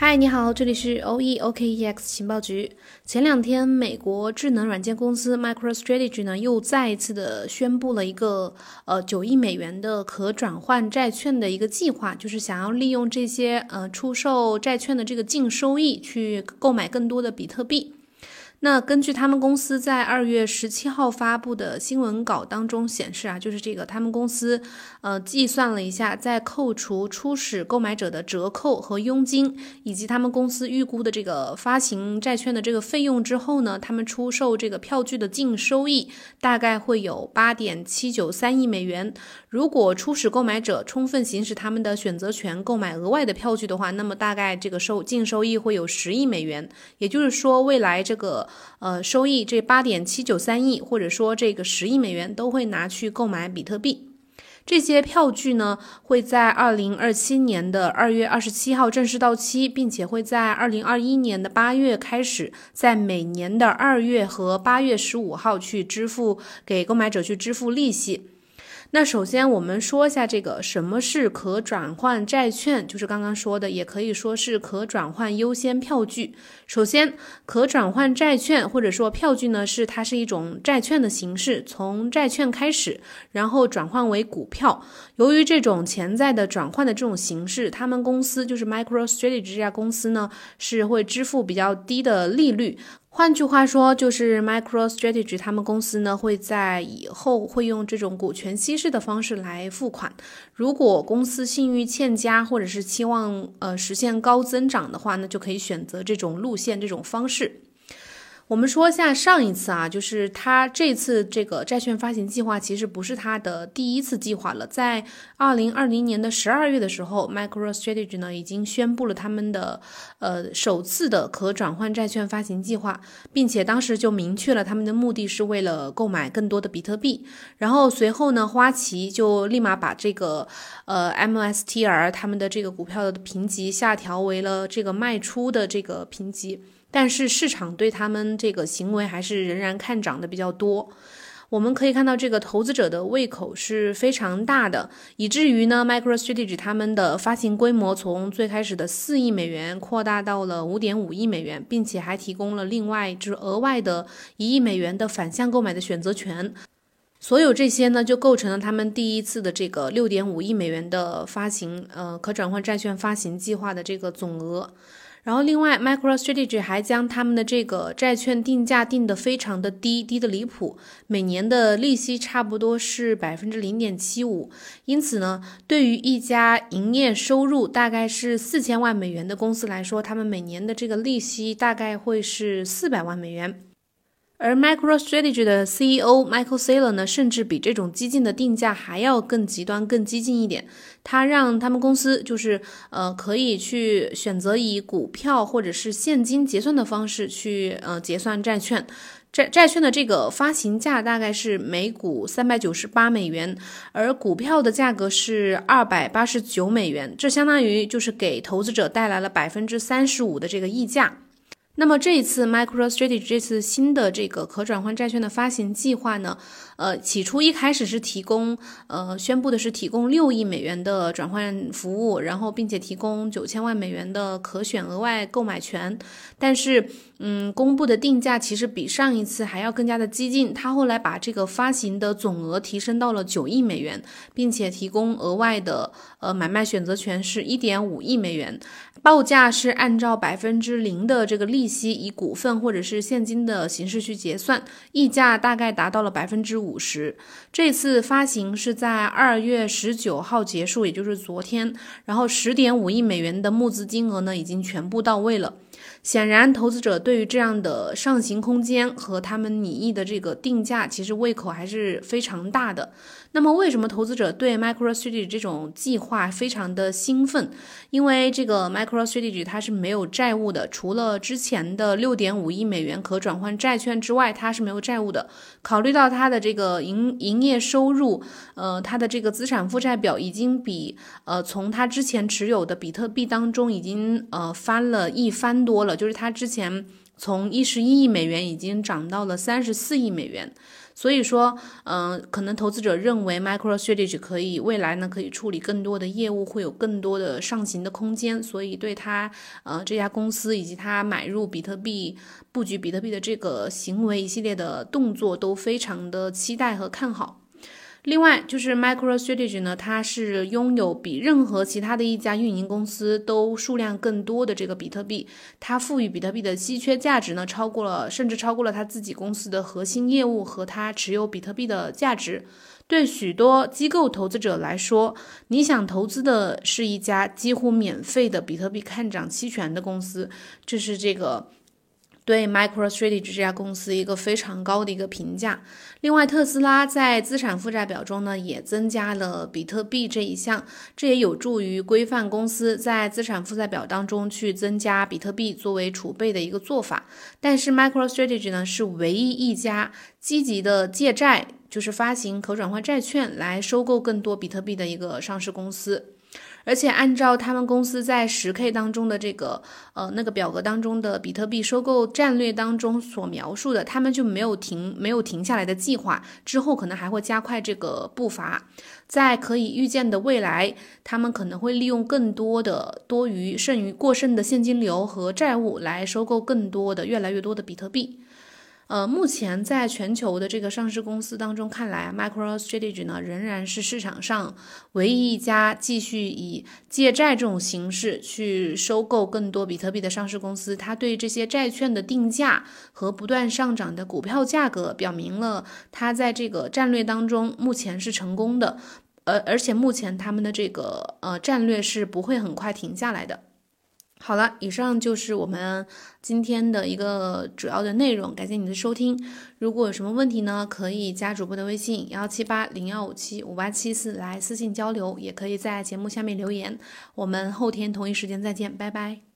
嗨，你好，这里是 O E O K E X 情报局。前两天，美国智能软件公司 MicroStrategy 呢又再一次的宣布了一个呃九亿美元的可转换债券的一个计划，就是想要利用这些呃出售债券的这个净收益去购买更多的比特币。那根据他们公司在二月十七号发布的新闻稿当中显示啊，就是这个他们公司呃计算了一下，在扣除初始购买者的折扣和佣金，以及他们公司预估的这个发行债券的这个费用之后呢，他们出售这个票据的净收益大概会有八点七九三亿美元。如果初始购买者充分行使他们的选择权购买额外的票据的话，那么大概这个收净收益会有十亿美元。也就是说，未来这个。呃，收益这八点七九三亿，或者说这个十亿美元，都会拿去购买比特币。这些票据呢，会在二零二七年的二月二十七号正式到期，并且会在二零二一年的八月开始，在每年的二月和八月十五号去支付给购买者去支付利息。那首先我们说一下这个什么是可转换债券，就是刚刚说的，也可以说是可转换优先票据。首先，可转换债券或者说票据呢，是它是一种债券的形式，从债券开始，然后转换为股票。由于这种潜在的转换的这种形式，他们公司就是 MicroStrategy 这家公司呢，是会支付比较低的利率。换句话说，就是 MicroStrategy 他们公司呢会在以后会用这种股权稀释的方式来付款。如果公司信誉欠佳，或者是期望呃实现高增长的话，那就可以选择这种路线、这种方式。我们说一下上一次啊，就是他这次这个债券发行计划其实不是他的第一次计划了。在二零二零年的十二月的时候，MicroStrategy 呢已经宣布了他们的呃首次的可转换债券发行计划，并且当时就明确了他们的目的是为了购买更多的比特币。然后随后呢，花旗就立马把这个呃 MSTR 他们的这个股票的评级下调为了这个卖出的这个评级。但是市场对他们这个行为还是仍然看涨的比较多。我们可以看到，这个投资者的胃口是非常大的，以至于呢，MicroStrategy 他们的发行规模从最开始的四亿美元扩大到了五点五亿美元，并且还提供了另外就是额外的一亿美元的反向购买的选择权。所有这些呢，就构成了他们第一次的这个六点五亿美元的发行，呃，可转换债券发行计划的这个总额。然后，另外，MicroStrategy 还将他们的这个债券定价定得非常的低，低的离谱，每年的利息差不多是百分之零点七五。因此呢，对于一家营业收入大概是四千万美元的公司来说，他们每年的这个利息大概会是四百万美元。而 MicroStrategy 的 CEO Michael Saylor 呢，甚至比这种激进的定价还要更极端、更激进一点。他让他们公司就是呃，可以去选择以股票或者是现金结算的方式去呃结算债券。债债券的这个发行价大概是每股三百九十八美元，而股票的价格是二百八十九美元。这相当于就是给投资者带来了百分之三十五的这个溢价。那么这一次 MicroStrategy 这次新的这个可转换债券的发行计划呢？呃，起初一开始是提供，呃，宣布的是提供六亿美元的转换服务，然后并且提供九千万美元的可选额外购买权。但是，嗯，公布的定价其实比上一次还要更加的激进。他后来把这个发行的总额提升到了九亿美元，并且提供额外的呃买卖选择权是一点五亿美元，报价是按照百分之零的这个利息以股份或者是现金的形式去结算，溢价大概达到了百分之五。十，这次发行是在二月十九号结束，也就是昨天。然后十点五亿美元的募资金额呢，已经全部到位了。显然，投资者对于这样的上行空间和他们拟议的这个定价，其实胃口还是非常大的。那么，为什么投资者对 MicroStrategy 这种计划非常的兴奋？因为这个 MicroStrategy 它是没有债务的，除了之前的六点五亿美元可转换债券之外，它是没有债务的。考虑到它的这个营营业收入，呃，它的这个资产负债表已经比呃从它之前持有的比特币当中已经呃翻了一番多了，就是它之前从一十一亿美元已经涨到了三十四亿美元。所以说，嗯，可能投资者认为 MicroStrategy 可以未来呢可以处理更多的业务，会有更多的上行的空间，所以对它，呃，这家公司以及它买入比特币、布局比特币的这个行为一系列的动作都非常的期待和看好。另外就是 MicroStrategy 呢，它是拥有比任何其他的一家运营公司都数量更多的这个比特币，它赋予比特币的稀缺价值呢，超过了甚至超过了它自己公司的核心业务和它持有比特币的价值。对许多机构投资者来说，你想投资的是一家几乎免费的比特币看涨期权的公司，这是这个。对 MicroStrategy 这家公司一个非常高的一个评价。另外，特斯拉在资产负债表中呢也增加了比特币这一项，这也有助于规范公司在资产负债表当中去增加比特币作为储备的一个做法。但是，MicroStrategy 呢是唯一一家积极的借债，就是发行可转换债券来收购更多比特币的一个上市公司。而且按照他们公司在十 K 当中的这个呃那个表格当中的比特币收购战略当中所描述的，他们就没有停没有停下来的计划，之后可能还会加快这个步伐，在可以预见的未来，他们可能会利用更多的多余剩余过剩的现金流和债务来收购更多的越来越多的比特币。呃，目前在全球的这个上市公司当中看来，MicroStrategy 呢仍然是市场上唯一一家继续以借债这种形式去收购更多比特币的上市公司。它对这些债券的定价和不断上涨的股票价格，表明了它在这个战略当中目前是成功的。呃，而且目前他们的这个呃战略是不会很快停下来的。好了，以上就是我们今天的一个主要的内容，感谢你的收听。如果有什么问题呢，可以加主播的微信幺七八零幺五七五八七四来私信交流，也可以在节目下面留言。我们后天同一时间再见，拜拜。